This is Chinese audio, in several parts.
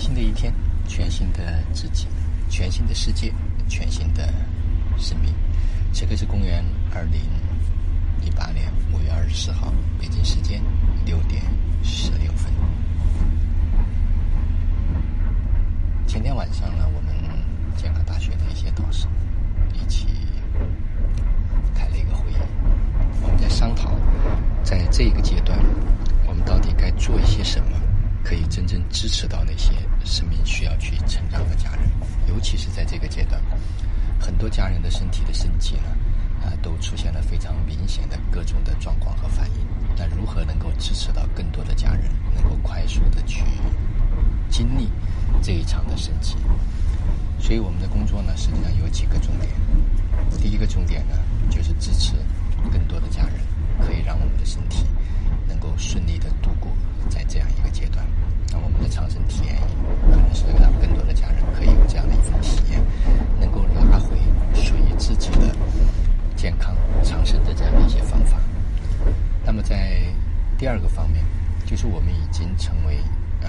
新的一天，全新的自己，全新的世界，全新的生命。此刻是公元二零一八年五月二十四号，北京时间六点十六分。前天晚上呢，我们健康大学的一些导师一起开了一个会议，我们在商讨，在这个阶段，我们到底该做一些什么。可以真正支持到那些生命需要去成长的家人，尤其是在这个阶段，很多家人的身体的升级呢，啊，都出现了非常明显的各种的状况和反应。那如何能够支持到更多的家人能够快速的去经历这一场的升级？所以我们的工作呢，实际上有几个重点。第一个重点呢，就是支持更多的家人，可以让我们的身体能够顺利的度过。在这样一个阶段，那我们的长生体验营可能是让更多的家人可以有这样的一份体验，能够拿回属于自己的健康长生的这样的一些方法。那么在第二个方面，就是我们已经成为呃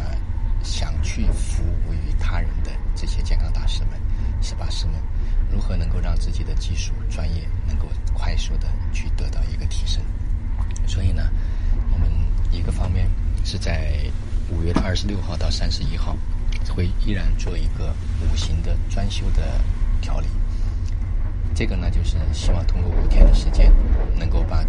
想去服务于他人的这些健康大师们、十八师们，如何能够让自己的技术专业能够快速的去得到一个提升？所以呢，我们一个方面。是在五月的二十六号到三十一号，会依然做一个五行的专修的调理。这个呢，就是希望通过五天的时间，能够把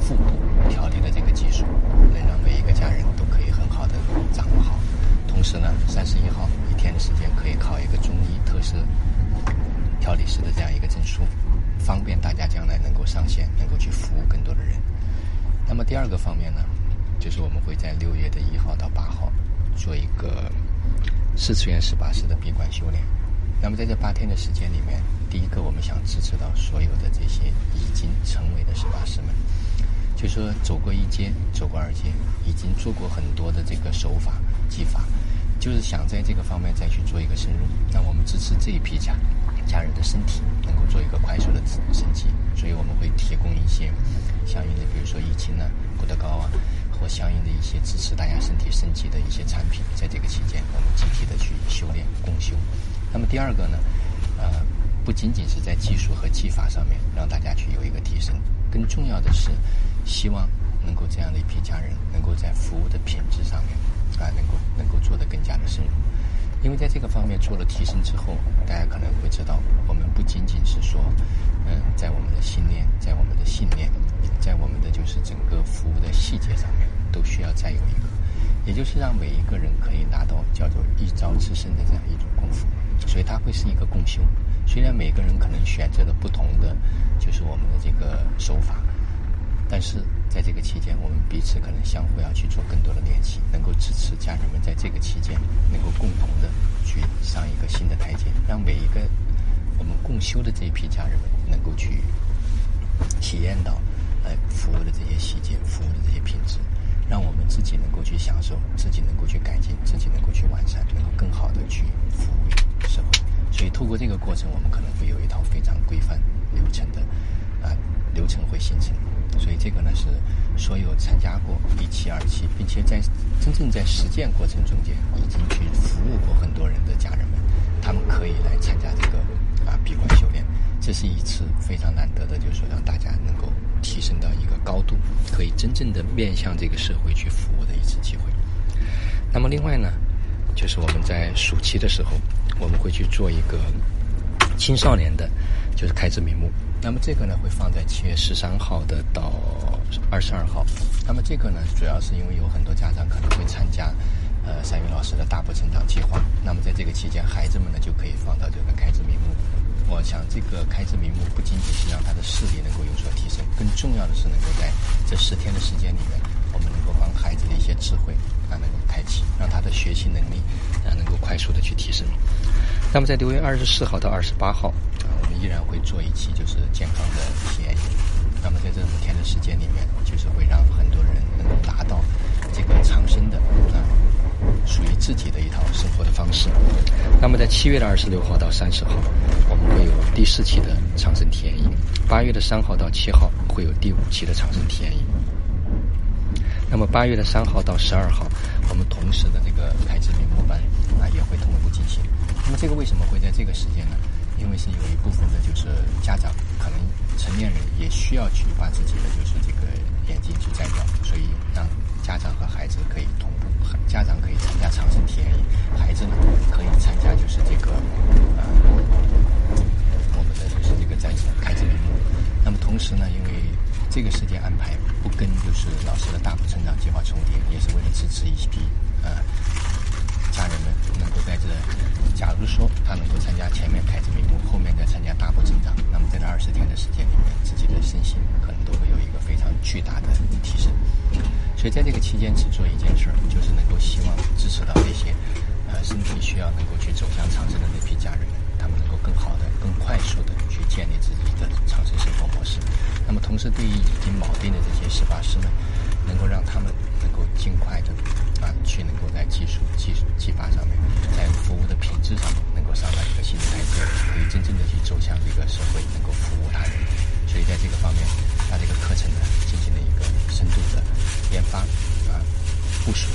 腹部调理的这个技术，能让每一个家人都可以很好的掌握好。同时呢，三十一号一天的时间可以考一个中医特色调理师的这样一个证书，方便大家将来能够上线，能够去服务更多的人。那么第二个方面呢？就是我们会在六月的一号到八号做一个四次元十八式的闭关修炼。那么在这八天的时间里面，第一个我们想支持到所有的这些已经成为的十八师们，就说走过一阶、走过二阶，已经做过很多的这个手法技法，就是想在这个方面再去做一个深入。那我们支持这一批家家人的身体能够做一个快速的升级，所以我们会提供一些相应的，比如说疫情呢、一些支持大家身体升级的一些产品，在这个期间，我们集体的去修炼共修。那么第二个呢，呃，不仅仅是在技术和技法上面让大家去有一个提升，更重要的是，希望能够这样的一批家人，能够在服务的品质上面啊，能够能够做得更加的深入。因为在这个方面做了提升之后，大家可能会知道，我们不仅仅是说，嗯，在我们的信念，在我们的信念，在我们的就是整个服务的细节上面，都需要再有一个，也就是让每一个人可以拿到叫做一招制胜的这样一种功夫，所以它会是一个共修。虽然每个人可能选择了不同的，就是我们的这个手法，但是。在这个期间，我们彼此可能相互要去做更多的练习，能够支持家人们在这个期间能够共同的去上一个新的台阶，让每一个我们共修的这一批家人们能够去体验到，呃，服务的这些细节，服务的这些品质，自己能够去享受，自己能够去改进，自己能够去完善，能够更好的去服务于社会。所以，透过这个过程，我们可能会有一套非常规范流程的啊流程会形成。所以这个呢是所有参加过一期、二期，并且在真正在实践过程中间已经去服务过很多人的家人们，他们可以来参加这个啊闭关修炼。这是一次非常难得的，就是说让大家能够提升到一个高度，可以真正的面向这个社会去服务的一次机会。那么另外呢，就是我们在暑期的时候，我们会去做一个青少年的，就是开智明目。那么这个呢，会放在七月十三号的到二十二号。那么这个呢，主要是因为有很多家长可能会参加，呃，三云老师的大步成长计划。那么在这个期间，孩子们呢就可以放到这个开智明目。我想，这个开智明目不仅仅是让他的视力能够有所提升，更重要的是能够在这十天的时间里面，我们能够帮孩子的一些智慧啊能够开启，让他的学习能力啊能够快速的去提升。那么在六月二十四号到二十八号。啊，我们依然会做一期就是健康的体验营，那么在这五天的时间里面，就是会让很多人能够达到这个长生的啊，属于自己的一套生活的方式。那么在七月的二十六号到三十号，我们会有第四期的长生体验营；八月的三号到七号会有第五期的长生体验营。那么八月的三号到十二号，我们同时的这个开智明模班啊也会同步进行。那么这个为什么会在这个时间呢？因为是有一部分的就是家长可能成年人也需要去把自己的就是这个眼睛去摘掉，所以让家长和孩子可以同步，家长可以参加长生体验营，孩子呢可参加就是这个呃我们的就是这个在开智明目。那么同时呢，因为这个时间安排不跟就是老师的大幅成长计划重叠，也是为了支持一批呃家人们能够在这，假如说他能够参加前面开智明目，后面再参加大幅成长，那么在这二十天的时间里面，自己的身心可能都会有一个非常巨大的提升。所以在这个期间只做一件事儿，就是能够希望支持到那些呃身体需要能够去走向长生的那批家人们，他们能够更好的、更快速的建立自己的长生生活模式。那么，同时对于已经锚定的这些实法师们，能够让他们能够尽快的啊，去能够在技术、技术、技法上面，在服务的品质上面，能够上到一个新的台阶，可以真正的去走向这个社会，能够服务他人。所以，在这个方面，把这个课程呢进行了一个深度的研发啊、部署、